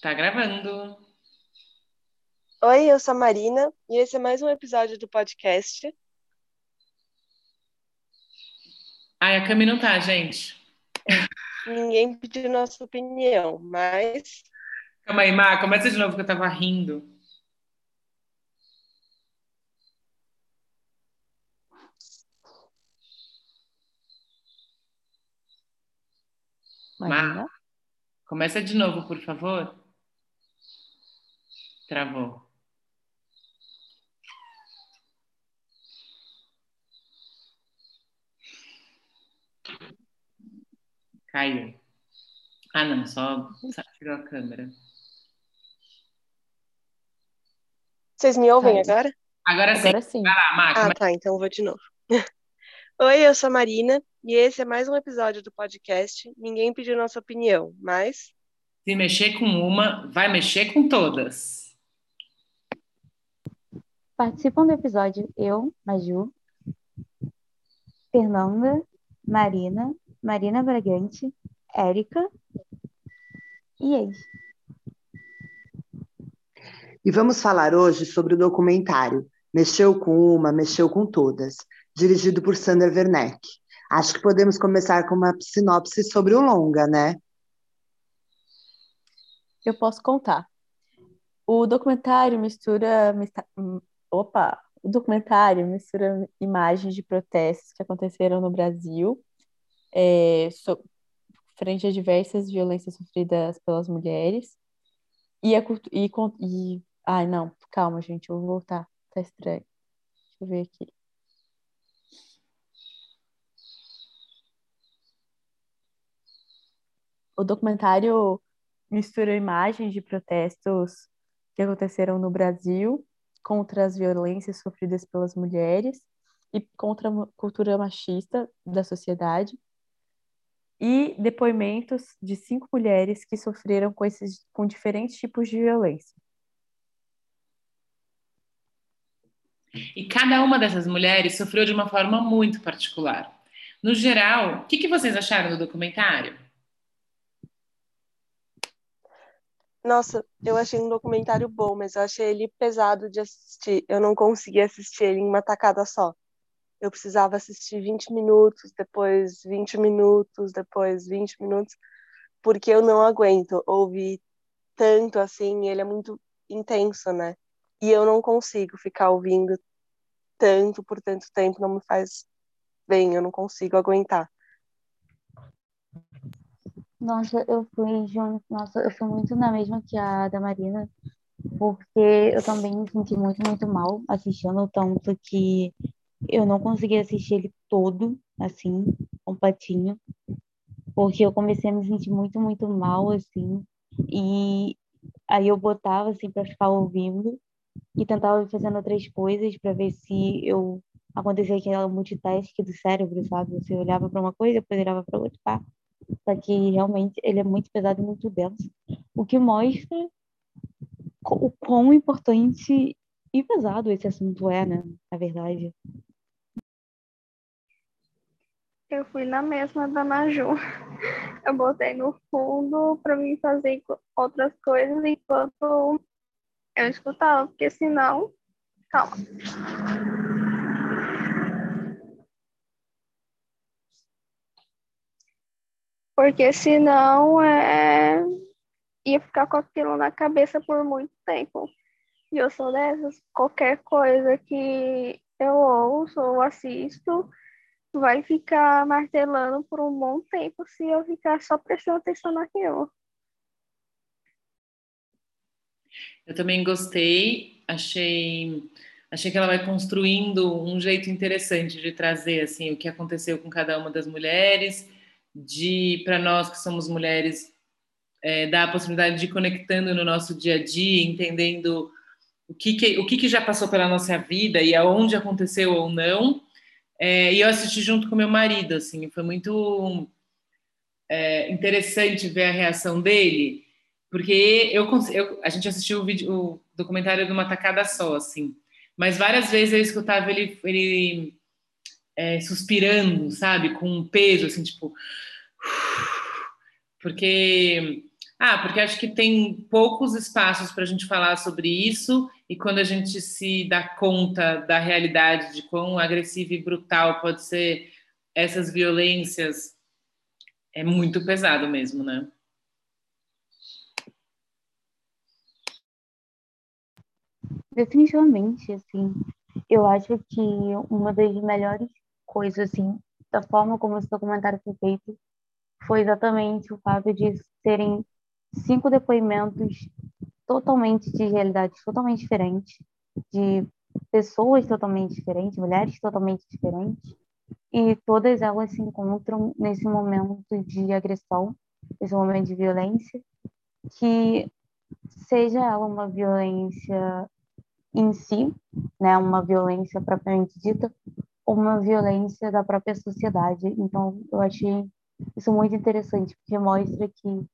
Tá gravando. Oi, eu sou a Marina e esse é mais um episódio do podcast. Ai, a Cami não tá, gente. Ninguém pediu nossa opinião, mas Calma aí, Má, começa de novo que eu tava rindo. Marina? Começa de novo, por favor. Travou. Caiu. Ah, não, só tirou a câmera. vocês me ouvem Tá. agora? Agora sim. Agora sim. Vai lá, Má, Ah, tá, então eu vou de novo. Oi, eu sou a Marina e esse é mais um episódio do podcast. Ninguém pediu nossa opinião, mas Se mexer com uma, vai mexer com todas. Participam do episódio eu, Maju, Fernanda, Marina, Marina Bragante, Érica e ex. E vamos falar hoje sobre o documentário Mexeu com uma, mexeu com todas, dirigido por Sander Werneck. Acho que podemos começar com uma sinopse sobre o longa, né? Eu posso contar. O documentário mistura, mista- hum, opa, o documentário mistura imagens de protestos que aconteceram no Brasil, é, so- frente a diversas violências sofridas pelas mulheres e a e, e ai não, calma, gente, eu vou voltar, tá estranho. Deixa eu ver aqui. O documentário mistura imagens de protestos que aconteceram no Brasil contra as violências sofridas pelas mulheres e contra a cultura machista da sociedade e depoimentos de cinco mulheres que sofreram com esses com diferentes tipos de violência. E cada uma dessas mulheres sofreu de uma forma muito particular. No geral, o que, que vocês acharam do documentário? Nossa, eu achei um documentário bom, mas eu achei ele pesado de assistir. Eu não consegui assistir ele em uma tacada só. Eu precisava assistir 20 minutos, depois 20 minutos, depois 20 minutos, porque eu não aguento ouvir tanto assim, ele é muito intenso, né? E eu não consigo ficar ouvindo tanto por tanto tempo, não me faz bem, eu não consigo aguentar. Nossa, eu fui junto, nossa, eu fui muito na mesma que a da Marina, porque eu também me senti muito, muito mal assistindo, tanto que eu não consegui assistir ele todo, assim, completinho, porque eu comecei a me sentir muito, muito mal, assim, e aí eu botava, assim, pra ficar ouvindo e tentava fazendo outras coisas pra ver se eu acontecia aquela multitask do cérebro, sabe? Você olhava pra uma coisa, depois olhava pra outra, pá. Só que realmente ele é muito pesado e muito denso, o que mostra o quão importante e pesado esse assunto é, né? Na verdade. Eu fui na mesma da Maju. Eu botei no fundo para mim fazer outras coisas enquanto eu escutava, porque senão. Calma. Porque senão é... ia ficar com aquilo na cabeça por muito tempo. E eu sou dessas, qualquer coisa que eu ouço ou assisto vai ficar martelando por um bom tempo se eu ficar só prestando atenção naquilo. Eu também gostei, achei, achei que ela vai construindo um jeito interessante de trazer assim o que aconteceu com cada uma das mulheres, de para nós que somos mulheres é, dar a possibilidade de ir conectando no nosso dia a dia, entendendo o que, que o que, que já passou pela nossa vida e aonde aconteceu ou não. É, e eu assisti junto com meu marido, assim, foi muito é, interessante ver a reação dele, porque eu, eu- a gente assistiu o, vídeo, o documentário de uma tacada só, assim, mas várias vezes eu escutava ele, ele é, suspirando, sabe, com um peso, assim, tipo, Porque ah, porque acho que tem poucos espaços para a gente falar sobre isso, e quando a gente se dá conta da realidade de quão agressiva e brutal pode ser essas violências, é muito pesado mesmo, né? Definitivamente, assim, eu acho que uma das melhores coisas, assim, da forma como esse documentário foi feito, foi exatamente o fato de serem cinco depoimentos totalmente de realidades totalmente diferentes, de pessoas totalmente diferentes, mulheres totalmente diferentes, e todas elas se encontram nesse momento de agressão, nesse momento de violência, que seja ela uma violência em si, né, uma violência propriamente dita, uma violência da própria sociedade. Então, eu achei isso muito interessante, porque mostra que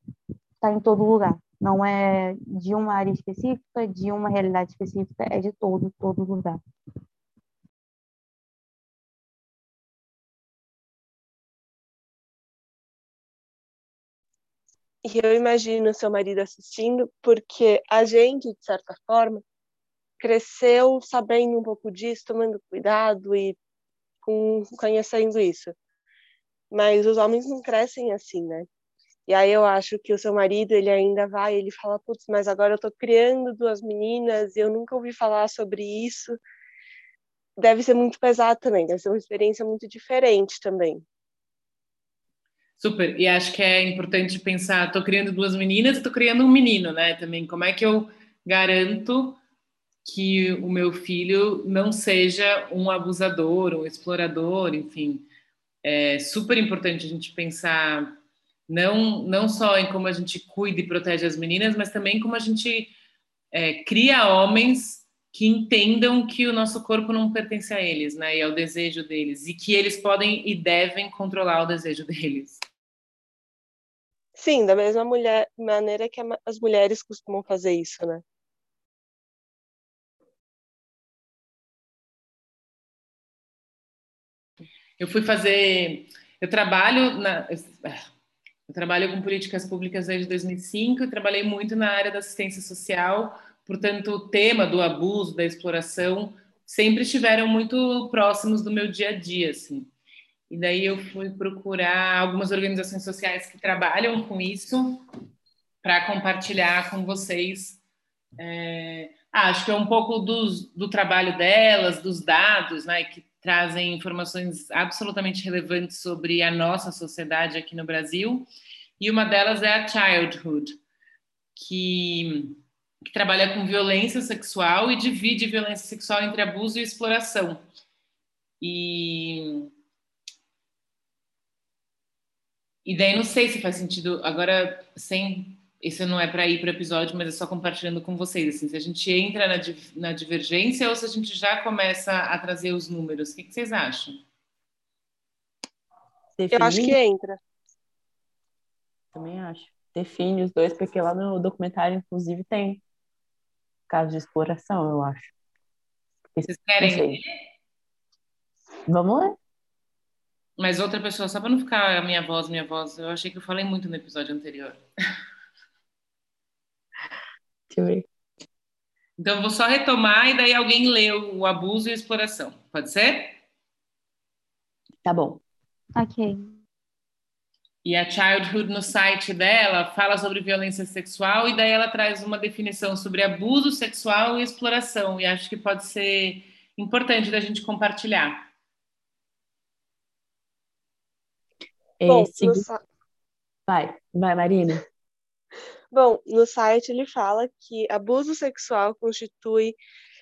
está em todo lugar. Não é de uma área específica, de uma realidade específica, é de todo, todo lugar. E eu imagino seu marido assistindo, porque a gente, de certa forma, cresceu sabendo um pouco disso, tomando cuidado e com, conhecendo isso. Mas os homens não crescem assim, né? E aí eu acho que o seu marido, ele ainda vai, ele fala, putz, mas agora eu tô criando duas meninas e eu nunca ouvi falar sobre isso. Deve ser muito pesado também, deve ser uma experiência muito diferente também. Super, e acho que é importante pensar, tô criando duas meninas tô criando um menino, né, também. Como é que eu garanto que o meu filho não seja um abusador, um explorador, enfim. É super importante a gente pensar não, não só em como a gente cuida e protege as meninas, mas também como a gente é, cria homens que entendam que o nosso corpo não pertence a eles, né, e ao desejo deles, e que eles podem e devem controlar o desejo deles. Sim, da mesma mulher, maneira que as mulheres costumam fazer isso, né? Eu fui fazer, eu trabalho na, eu trabalho com políticas públicas desde 2005 e trabalhei muito na área da assistência social, portanto, o tema do abuso, da exploração, sempre estiveram muito próximos do meu dia a dia, assim. E daí eu fui procurar algumas organizações sociais que trabalham com isso para compartilhar com vocês. É, acho que é um pouco dos, do trabalho delas, dos dados, né, que trazem informações absolutamente relevantes sobre a nossa sociedade aqui no Brasil. E uma delas é a Childhood, que, que trabalha com violência sexual e divide violência sexual entre abuso e exploração. E e daí não sei se faz sentido agora sem isso não é para ir para o episódio, mas é só compartilhando com vocês. Assim, se a gente entra na, na divergência ou se a gente já começa a trazer os números. O que, que vocês acham? Define. Eu acho que entra. Também acho. Define os dois, porque lá no documentário, inclusive, tem caso de exploração, eu acho. Vocês querem ler? Vamos ler. Mas outra pessoa, só para não ficar a minha voz, minha voz, eu achei que eu falei muito no episódio anterior. Deixa eu ver. Então, vou só retomar e daí alguém lê o abuso e a exploração. Pode ser? Tá bom. Ok. E a Childhood, no site dela, fala sobre violência sexual e daí ela traz uma definição sobre abuso sexual e exploração. E acho que pode ser importante da gente compartilhar. Bom, Esse... Vai, vai, Marina. Bom, no site ele fala que abuso sexual constitui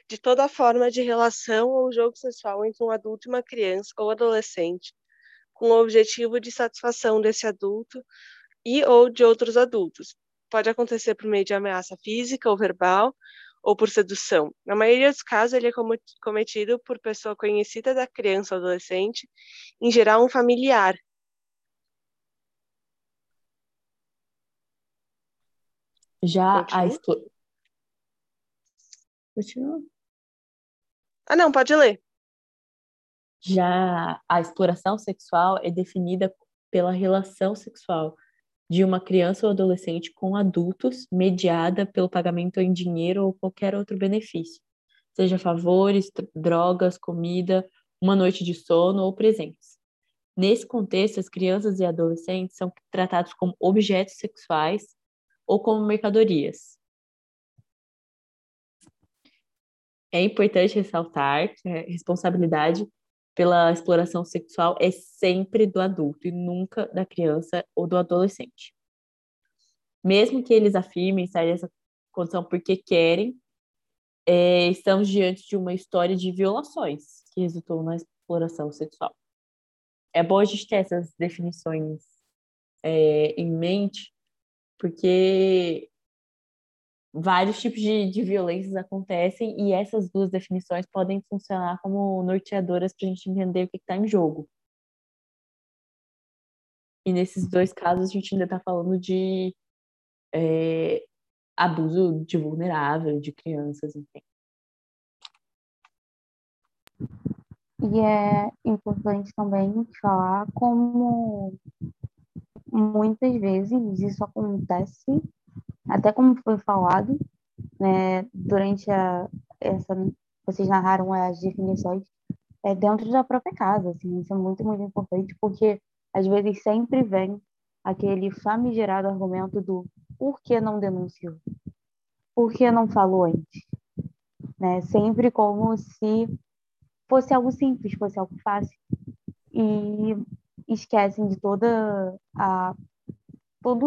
de toda forma de relação ou jogo sexual entre um adulto e uma criança ou adolescente, com o objetivo de satisfação desse adulto e ou de outros adultos. Pode acontecer por meio de ameaça física ou verbal, ou por sedução. Na maioria dos casos, ele é cometido por pessoa conhecida da criança ou adolescente, em geral um familiar, Já Continua? a exploração. Continua. Ah, não, pode ler. Já a exploração sexual é definida pela relação sexual de uma criança ou adolescente com adultos, mediada pelo pagamento em dinheiro ou qualquer outro benefício, seja favores, drogas, comida, uma noite de sono ou presentes. Nesse contexto, as crianças e adolescentes são tratados como objetos sexuais ou como mercadorias. É importante ressaltar que a responsabilidade pela exploração sexual é sempre do adulto e nunca da criança ou do adolescente. Mesmo que eles afirmem estar nessa condição porque querem, é, estamos diante de uma história de violações que resultou na exploração sexual. É bom a gente ter essas definições é, em mente, porque vários tipos de, de violências acontecem e essas duas definições podem funcionar como norteadoras para a gente entender o que está em jogo. E nesses dois casos, a gente ainda está falando de é, abuso de vulnerável, de crianças, enfim. E é importante também falar como muitas vezes isso acontece até como foi falado, né, durante a, essa, vocês narraram as definições, é dentro da própria casa, assim, isso é muito, muito importante, porque às vezes sempre vem aquele famigerado argumento do por que não denunciou? Por que não falou antes? Né? Sempre como se fosse algo simples, fosse algo fácil. E esquecem de toda a todo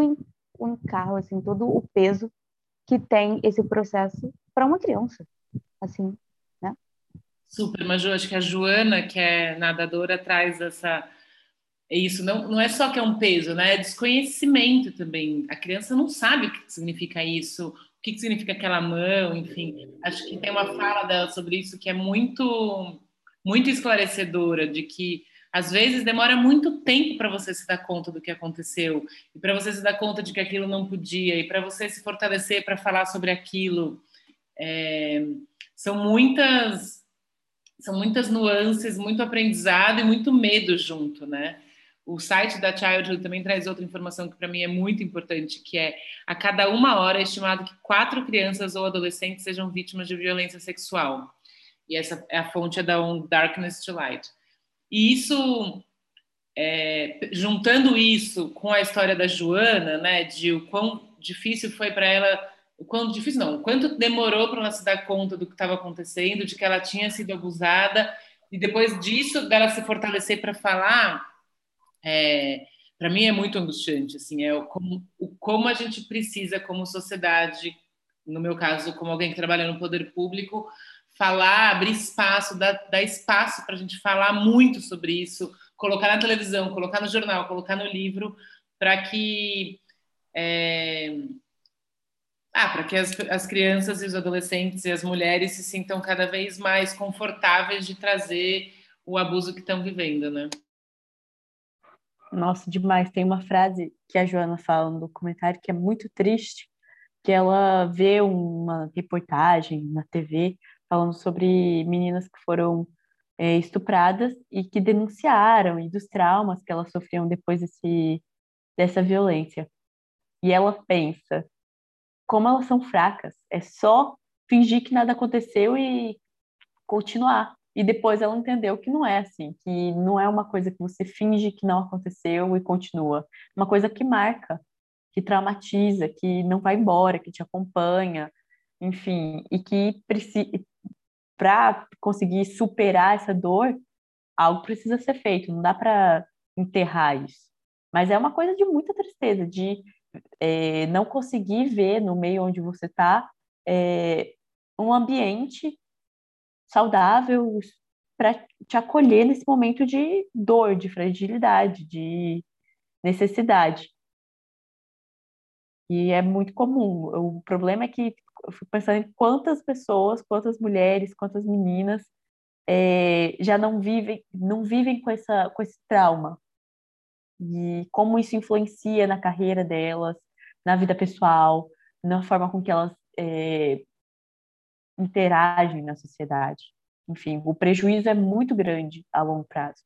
o encargo, assim, todo o peso que tem esse processo para uma criança, assim, né? Super, mas eu acho que a Joana, que é nadadora, traz essa isso não, não é só que é um peso, né? É desconhecimento também. A criança não sabe o que significa isso, o que significa aquela mão, enfim. Acho que tem uma fala dela sobre isso que é muito muito esclarecedora de que às vezes demora muito tempo para você se dar conta do que aconteceu, e para você se dar conta de que aquilo não podia, e para você se fortalecer para falar sobre aquilo. É, são muitas são muitas nuances, muito aprendizado e muito medo junto, né? O site da Childhood também traz outra informação que para mim é muito importante, que é a cada uma hora é estimado que quatro crianças ou adolescentes sejam vítimas de violência sexual. E essa é a fonte é da Darkness to Light. E isso, é, juntando isso com a história da Joana, né, de o quão difícil foi para ela, o quão difícil não, o quanto demorou para ela se dar conta do que estava acontecendo, de que ela tinha sido abusada, e depois disso, dela se fortalecer para falar, é, para mim é muito angustiante, assim, é o como, o como a gente precisa, como sociedade, no meu caso, como alguém que trabalha no poder público, falar, abrir espaço, dar, dar espaço para a gente falar muito sobre isso, colocar na televisão, colocar no jornal, colocar no livro, para que é... ah, para que as, as crianças e os adolescentes e as mulheres se sintam cada vez mais confortáveis de trazer o abuso que estão vivendo, né? Nossa, demais. Tem uma frase que a Joana fala no documentário que é muito triste, que ela vê uma reportagem na TV falando sobre meninas que foram é, estupradas e que denunciaram e dos traumas que elas sofriam depois desse, dessa violência. E ela pensa, como elas são fracas, é só fingir que nada aconteceu e continuar. E depois ela entendeu que não é assim, que não é uma coisa que você finge que não aconteceu e continua. Uma coisa que marca, que traumatiza, que não vai embora, que te acompanha, enfim, e que para conseguir superar essa dor, algo precisa ser feito, não dá para enterrar isso. Mas é uma coisa de muita tristeza, de é, não conseguir ver no meio onde você está é, um ambiente saudável para te acolher nesse momento de dor, de fragilidade, de necessidade. E é muito comum. O problema é que eu fico pensando em quantas pessoas, quantas mulheres, quantas meninas é, já não vivem, não vivem com, essa, com esse trauma. E como isso influencia na carreira delas, na vida pessoal, na forma com que elas é, interagem na sociedade. Enfim, o prejuízo é muito grande a longo prazo.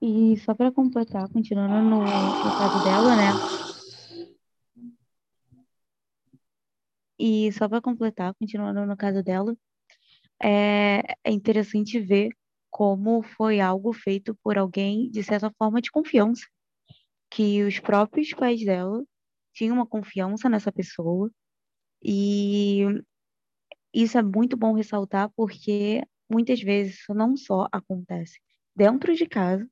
E só para completar, continuando no, no caso dela, né? E só para completar, continuando no caso dela, é, é interessante ver como foi algo feito por alguém, de certa forma, de confiança. Que os próprios pais dela tinham uma confiança nessa pessoa. E isso é muito bom ressaltar, porque muitas vezes isso não só acontece dentro de casa,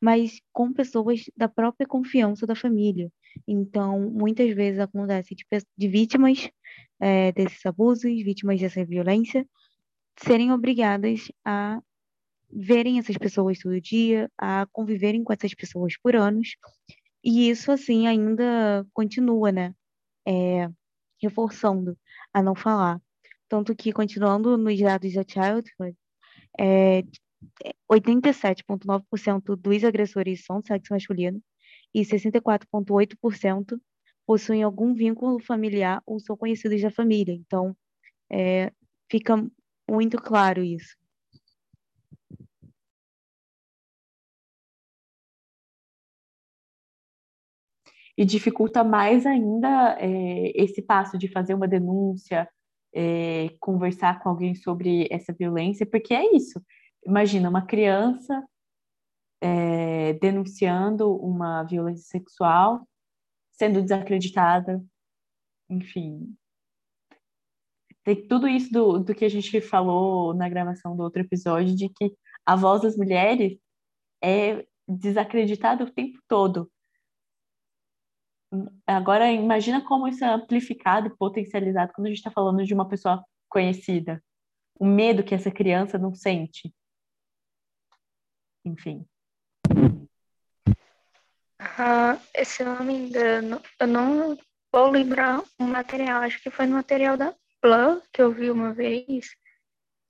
mas com pessoas da própria confiança da família. Então, muitas vezes acontece de, de vítimas é, desses abusos, vítimas dessa violência, serem obrigadas a verem essas pessoas todo dia, a conviverem com essas pessoas por anos, e isso, assim, ainda continua, né? É, reforçando a não falar. Tanto que, continuando nos dados da Childhood, é, 87,9% dos agressores são sexo masculino e 64,8% possuem algum vínculo familiar ou são conhecidos da família. Então, é, fica muito claro isso. E dificulta mais ainda é, esse passo de fazer uma denúncia, é, conversar com alguém sobre essa violência, porque é isso. Imagina uma criança é, denunciando uma violência sexual, sendo desacreditada, enfim. Tem tudo isso do, do que a gente falou na gravação do outro episódio, de que a voz das mulheres é desacreditada o tempo todo. Agora, imagina como isso é amplificado potencializado quando a gente está falando de uma pessoa conhecida. O medo que essa criança não sente. Enfim. Ah, se eu não me engano, eu não vou lembrar o material, acho que foi no material da Plan que eu vi uma vez,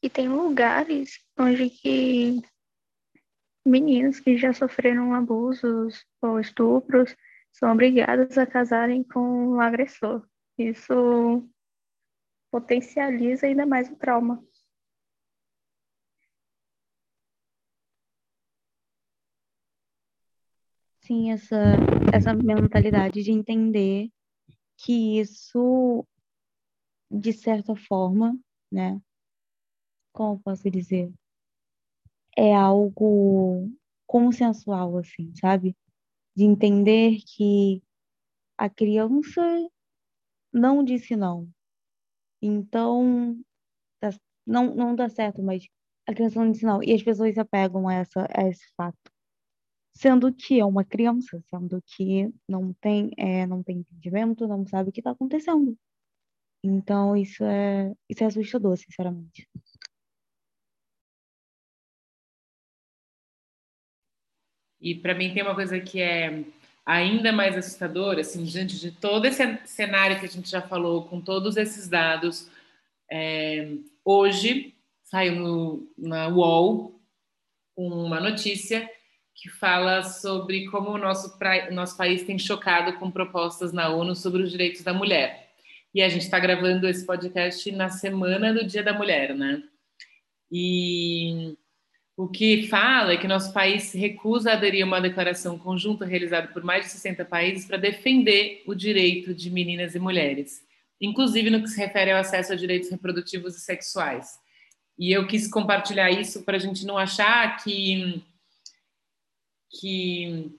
e tem lugares onde que meninas que já sofreram abusos ou estupros são obrigadas a casarem com o agressor. Isso potencializa ainda mais o trauma. Sim, essa, essa mentalidade de entender que isso, de certa forma, né? Como posso dizer? É algo consensual, assim, sabe? de entender que a criança não disse não. Então, tá, não, não dá certo, mas a criança não disse não. E as pessoas se apegam a, essa, a esse fato. Sendo que é uma criança, sendo que não tem, é, não tem entendimento, não sabe o que está acontecendo. Então, isso é, isso é assustador, sinceramente. E para mim tem uma coisa que é ainda mais assustadora, assim, diante de todo esse cenário que a gente já falou, com todos esses dados, é, hoje saiu no, na UOL uma notícia que fala sobre como o nosso, pra, nosso país tem chocado com propostas na ONU sobre os direitos da mulher. E a gente está gravando esse podcast na semana do Dia da Mulher, né? E o que fala é que nosso país se recusa a aderir a uma declaração conjunta realizada por mais de 60 países para defender o direito de meninas e mulheres, inclusive no que se refere ao acesso a direitos reprodutivos e sexuais. E eu quis compartilhar isso para a gente não achar que que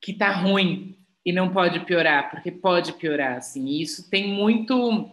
que está ruim e não pode piorar, porque pode piorar. Assim. E isso tem muito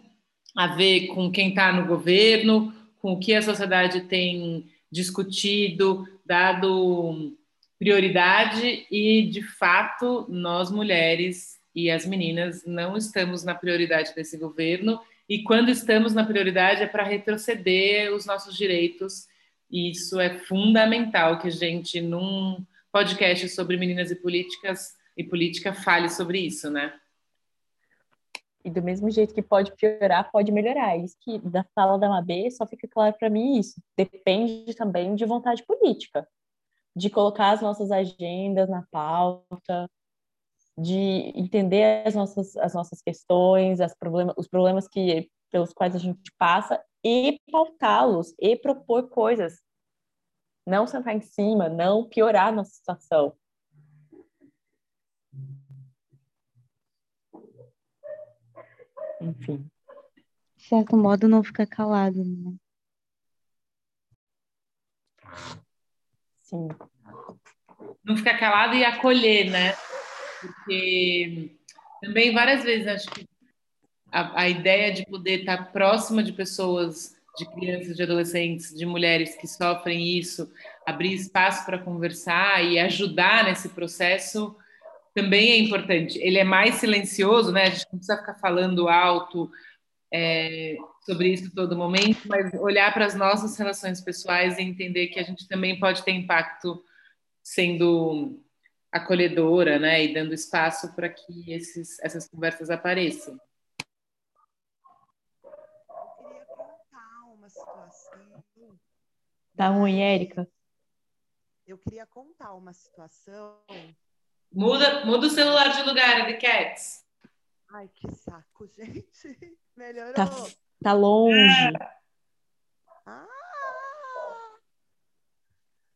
a ver com quem está no governo, com o que a sociedade tem discutido, dado prioridade e, de fato, nós mulheres e as meninas não estamos na prioridade desse governo e quando estamos na prioridade é para retroceder os nossos direitos e isso é fundamental que a gente num podcast sobre meninas e políticas e política fale sobre isso, né? E do mesmo jeito que pode piorar, pode melhorar. Isso que da fala da Mabê só fica claro para mim isso. Depende também de vontade política, de colocar as nossas agendas na pauta, de entender as nossas, as nossas questões, as os problemas que pelos quais a gente passa e pautá-los e propor coisas. Não sentar em cima, não piorar a nossa situação. Enfim. De certo modo, não ficar calado, né? Sim. Não ficar calado e acolher, né? Porque também várias vezes acho que a, a ideia de poder estar próxima de pessoas, de crianças, de adolescentes, de mulheres que sofrem isso, abrir espaço para conversar e ajudar nesse processo também é importante. Ele é mais silencioso, né? A gente não precisa ficar falando alto é, sobre isso todo momento, mas olhar para as nossas relações pessoais e entender que a gente também pode ter impacto sendo acolhedora, né? E dando espaço para que esses, essas conversas apareçam. Eu queria contar uma situação. Tá ruim, Érica? Eu queria contar uma situação Muda, muda o celular de lugar, Abby Cats. Ai, que saco, gente. Melhorou. Tá, tá longe. Ah!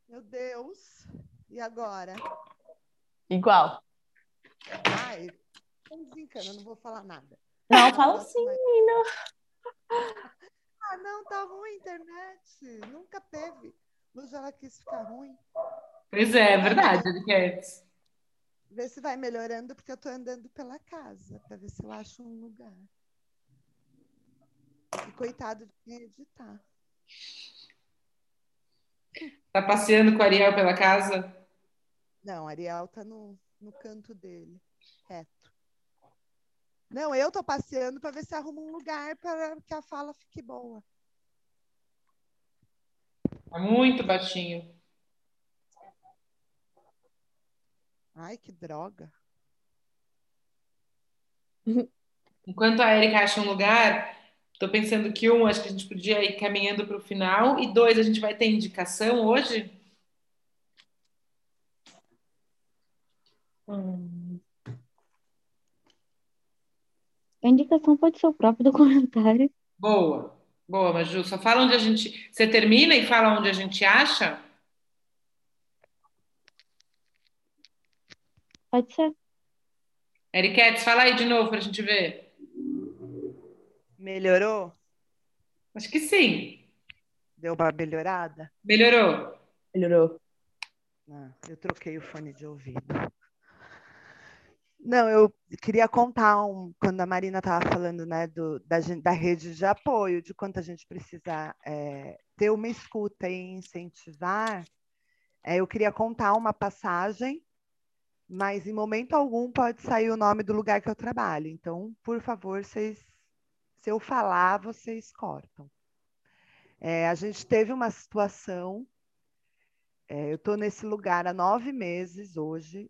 Meu Deus. E agora? Igual. Ai, tô desencana, não vou falar nada. Não, fala sim, menina. Ah, não, tá ruim a internet. Nunca teve. Hoje ela quis ficar ruim. Pois é, é verdade, Cats. Vê se vai melhorando, porque eu tô andando pela casa, para ver se eu acho um lugar. E coitado de quem editar. Tá passeando com a Ariel pela casa? Não, Ariel tá no, no canto dele, reto. Não, eu tô passeando para ver se arruma um lugar para que a fala fique boa. Tá muito baixinho. Ai, que droga. Enquanto a Erika acha um lugar, tô pensando que um, acho que a gente podia ir caminhando para o final, e dois, a gente vai ter indicação hoje? Hum. A indicação pode ser o próprio documentário. Boa, boa, Maju. Só fala onde a gente. Você termina e fala onde a gente acha? Pode ser. Eriquetes, fala aí de novo para a gente ver. Melhorou? Acho que sim. Deu uma melhorada? Melhorou. Melhorou. Ah, eu troquei o fone de ouvido. Não, eu queria contar um, quando a Marina estava falando né, do, da, da, rede de apoio, de quanto a gente precisa é, ter uma escuta e incentivar. É, eu queria contar uma passagem, mas em momento algum pode sair o nome do lugar que eu trabalho. Então, por favor, vocês, se eu falar, vocês cortam. É, a gente teve uma situação. É, eu estou nesse lugar há nove meses hoje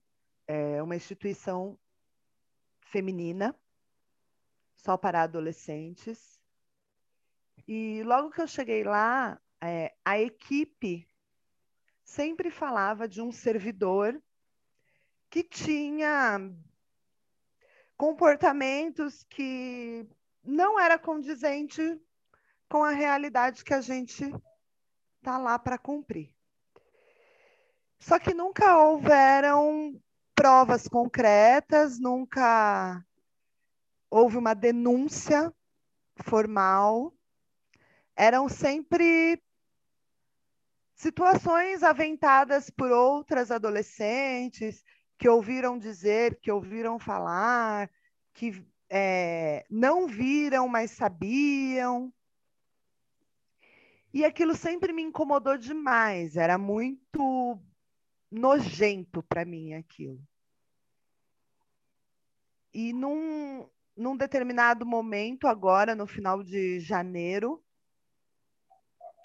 é uma instituição feminina, só para adolescentes. E logo que eu cheguei lá, é, a equipe sempre falava de um servidor que tinha comportamentos que não era condizente com a realidade que a gente está lá para cumprir. Só que nunca houveram provas concretas, nunca houve uma denúncia formal. Eram sempre situações aventadas por outras adolescentes que ouviram dizer, que ouviram falar, que é, não viram, mas sabiam. E aquilo sempre me incomodou demais, era muito nojento para mim aquilo. E num, num determinado momento, agora no final de janeiro,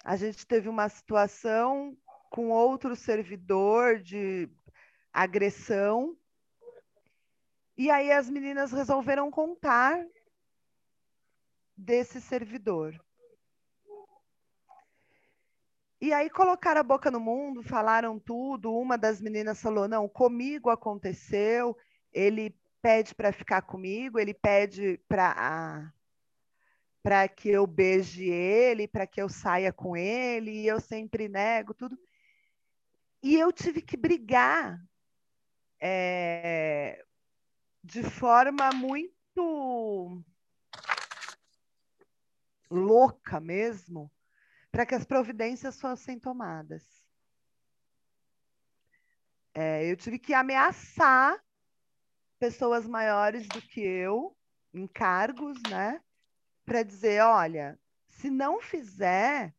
a gente teve uma situação com outro servidor de agressão. E aí as meninas resolveram contar desse servidor. E aí colocaram a boca no mundo, falaram tudo. Uma das meninas falou: não, comigo aconteceu. Ele pede para ficar comigo, ele pede para para que eu beije ele, para que eu saia com ele, e eu sempre nego tudo. e eu tive que brigar é, de forma muito louca mesmo, para que as providências fossem tomadas. É, eu tive que ameaçar pessoas maiores do que eu, em cargos, né? Para dizer, olha, se não fizer,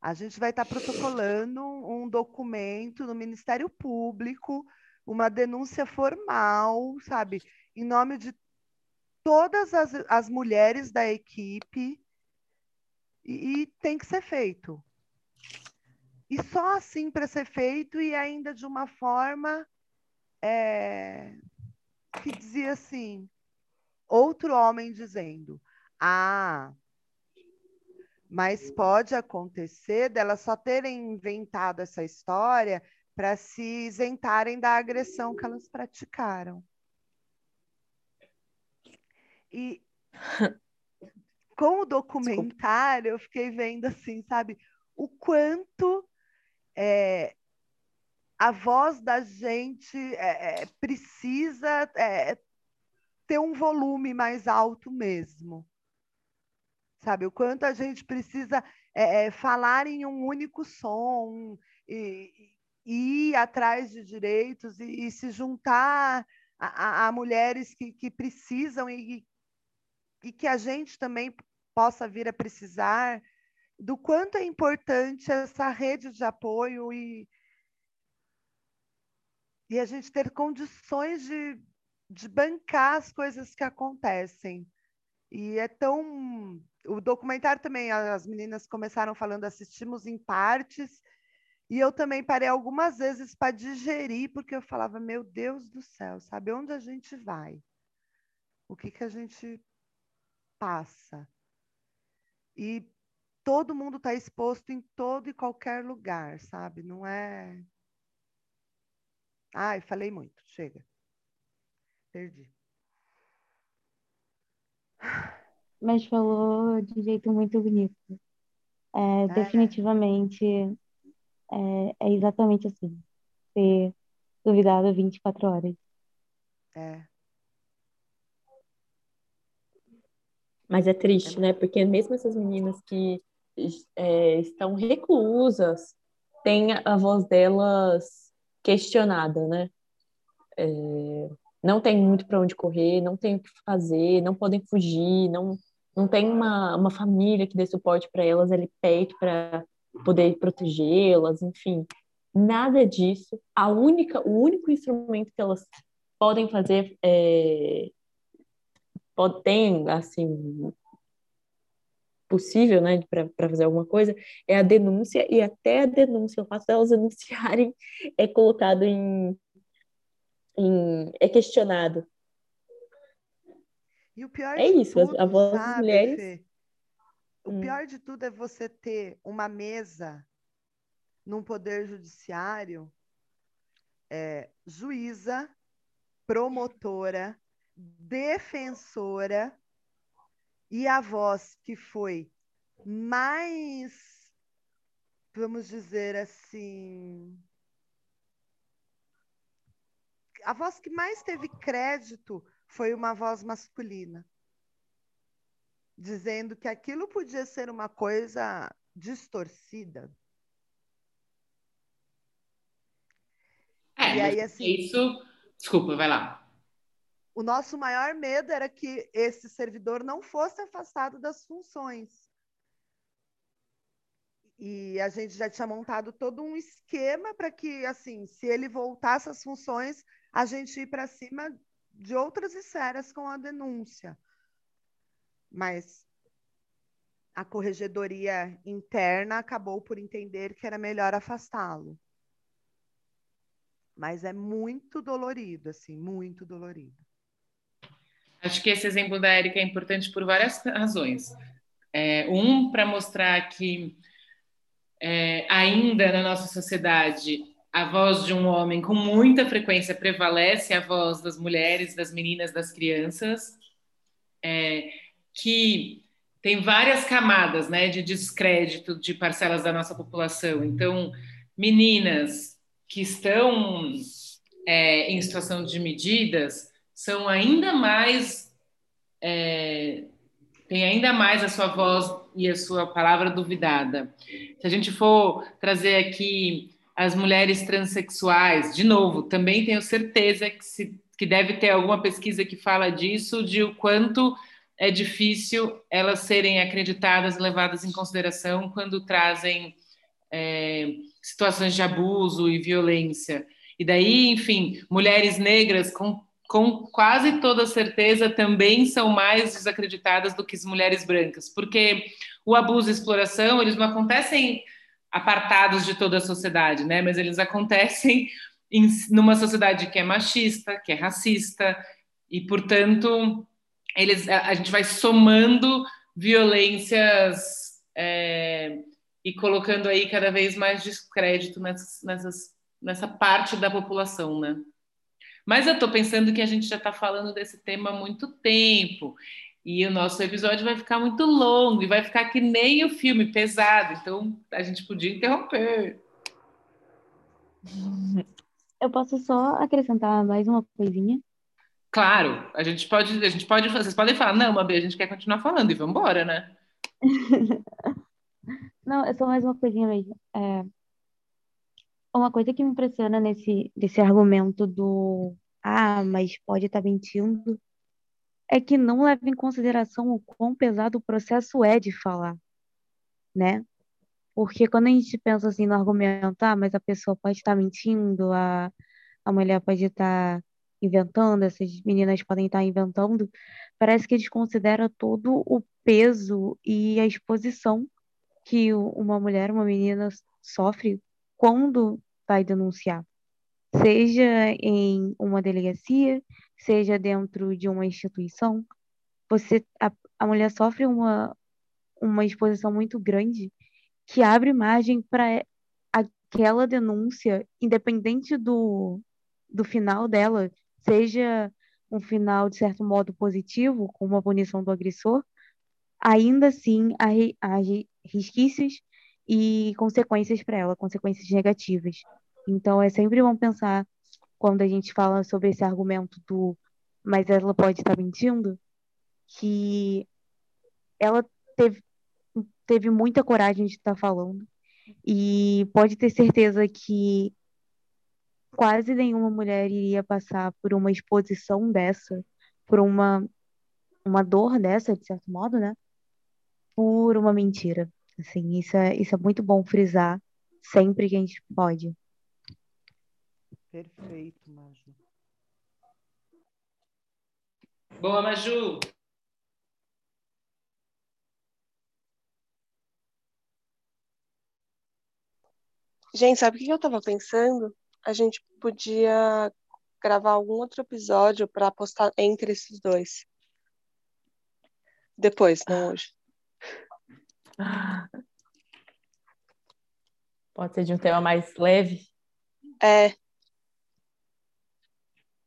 a gente vai estar tá protocolando um documento no Ministério Público, uma denúncia formal, sabe? Em nome de todas as, as mulheres da equipe e, e tem que ser feito. E só assim para ser feito e ainda de uma forma é, que dizia assim, outro homem dizendo, ah, mas pode acontecer delas só terem inventado essa história para se isentarem da agressão que elas praticaram. E com o documentário, eu fiquei vendo assim, sabe, o quanto é, a voz da gente é, é, precisa é, ter um volume mais alto mesmo. Sabe, o quanto a gente precisa é, é, falar em um único som e, e ir atrás de direitos e, e se juntar a, a, mulheres que, que precisam e, e que a gente também possa vir a precisar, do quanto é importante essa rede de apoio e, e a gente ter condições de, de bancar as coisas que acontecem. E é tão. O documentário também, as meninas começaram falando, assistimos em partes, e eu também parei algumas vezes para digerir, porque eu falava, meu Deus do céu, sabe onde a gente vai? O que, que a gente passa. E todo mundo está exposto em todo e qualquer lugar, sabe? Não é. Ai, falei muito, chega. Perdi. Mas falou de jeito muito bonito. É, é. Definitivamente é, é exatamente assim. Ser duvidado 24 horas. É. Mas é triste, né? Porque mesmo essas meninas que é, estão reclusas têm a voz delas questionada, né? É, não tem muito para onde correr, não tem o que fazer, não podem fugir, não, não tem uma, uma família que dê suporte para elas ali perto para poder protegê-las, enfim. Nada disso. A única, o único instrumento que elas podem fazer é, tem assim possível, né, para fazer alguma coisa, é a denúncia e até a denúncia, o fato delas denunciarem é colocado em, em é questionado. E o pior é isso, tudo, a voz sabe, das mulheres. Fê? O hum. pior de tudo é você ter uma mesa num poder judiciário é, juíza, promotora, defensora e a voz que foi mais, vamos dizer assim, a voz que mais teve crédito foi uma voz masculina, dizendo que aquilo podia ser uma coisa distorcida. É, e aí, assim, isso. Desculpa, vai lá o nosso maior medo era que esse servidor não fosse afastado das funções. E a gente já tinha montado todo um esquema para que, assim, se ele voltasse às funções, a gente ir para cima de outras esferas com a denúncia. Mas a corregedoria interna acabou por entender que era melhor afastá-lo. Mas é muito dolorido, assim, muito dolorido. Acho que esse exemplo da Érica é importante por várias razões. É, um, para mostrar que é, ainda na nossa sociedade a voz de um homem com muita frequência prevalece a voz das mulheres, das meninas, das crianças, é, que tem várias camadas né, de descrédito de parcelas da nossa população. Então, meninas que estão é, em situação de medidas são ainda mais é, tem ainda mais a sua voz e a sua palavra duvidada. Se a gente for trazer aqui as mulheres transexuais, de novo, também tenho certeza que, se, que deve ter alguma pesquisa que fala disso, de o quanto é difícil elas serem acreditadas, levadas em consideração quando trazem é, situações de abuso e violência. E daí, enfim, mulheres negras com, com quase toda certeza também são mais desacreditadas do que as mulheres brancas, porque o abuso e exploração, eles não acontecem apartados de toda a sociedade, né? Mas eles acontecem em numa sociedade que é machista, que é racista, e, portanto, eles, a, a gente vai somando violências é, e colocando aí cada vez mais descrédito nessas, nessas nessa parte da população, né? Mas eu estou pensando que a gente já está falando desse tema há muito tempo e o nosso episódio vai ficar muito longo e vai ficar que nem o filme pesado, então a gente podia interromper. Eu posso só acrescentar mais uma coisinha? Claro, a gente pode, a gente pode, vocês podem falar, não, Mabê, a gente quer continuar falando e vamos embora, né? não, é só mais uma coisinha mesmo. É, uma coisa que me impressiona nesse, nesse argumento do ah, mas pode estar tá mentindo, é que não leva em consideração o quão pesado o processo é de falar, né? Porque quando a gente pensa assim no argumento, ah, mas a pessoa pode estar tá mentindo, a, a mulher pode estar tá inventando, essas meninas podem estar inventando, parece que desconsidera todo o peso e a exposição que uma mulher, uma menina sofre quando vai denunciar, seja em uma delegacia, seja dentro de uma instituição. Você, a, a mulher sofre uma, uma exposição muito grande que abre margem para aquela denúncia, independente do, do final dela, seja um final, de certo modo, positivo, com uma punição do agressor, ainda assim há, há resquícios e consequências para ela, consequências negativas. Então é sempre bom pensar quando a gente fala sobre esse argumento do mas ela pode estar mentindo, que ela teve, teve muita coragem de estar falando e pode ter certeza que quase nenhuma mulher iria passar por uma exposição dessa, por uma uma dor dessa, de certo modo, né? Por uma mentira. Assim, isso é, isso é muito bom frisar sempre que a gente pode. Perfeito, Maju. Boa, Maju! Gente, sabe o que eu tava pensando? A gente podia gravar algum outro episódio para postar entre esses dois. Depois, não hoje. Pode ser de um tema mais leve? É.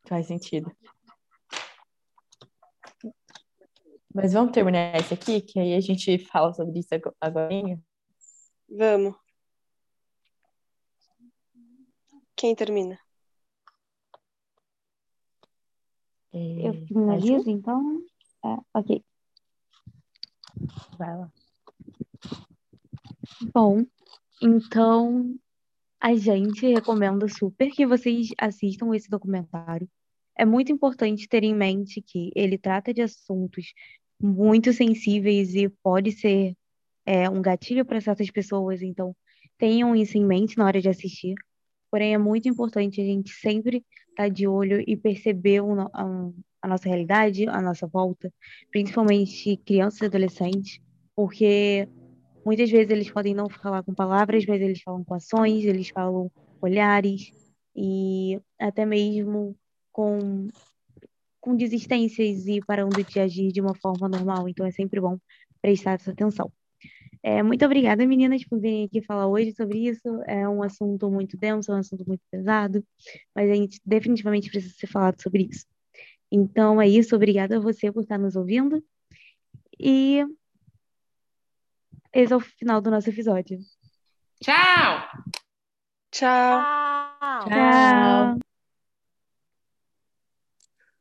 Faz sentido. Mas vamos terminar esse aqui, que aí a gente fala sobre isso agora. Vamos. Quem termina? É, Eu finalizo, então? É, ok. Vai lá. Bom, então a gente recomenda super que vocês assistam esse documentário. É muito importante ter em mente que ele trata de assuntos muito sensíveis e pode ser é, um gatilho para certas pessoas, então tenham isso em mente na hora de assistir. Porém, é muito importante a gente sempre estar tá de olho e perceber o, a, a nossa realidade, a nossa volta, principalmente crianças e adolescentes, porque Muitas vezes eles podem não falar com palavras, mas eles falam com ações, eles falam olhares e até mesmo com, com desistências e parando de agir de uma forma normal. Então é sempre bom prestar essa atenção. É, muito obrigada, meninas, por virem aqui falar hoje sobre isso. É um assunto muito denso, é um assunto muito pesado, mas a gente definitivamente precisa ser falado sobre isso. Então é isso, obrigada a você por estar nos ouvindo. E esse é o final do nosso episódio. Tchau! Tchau. Tchau. Tchau.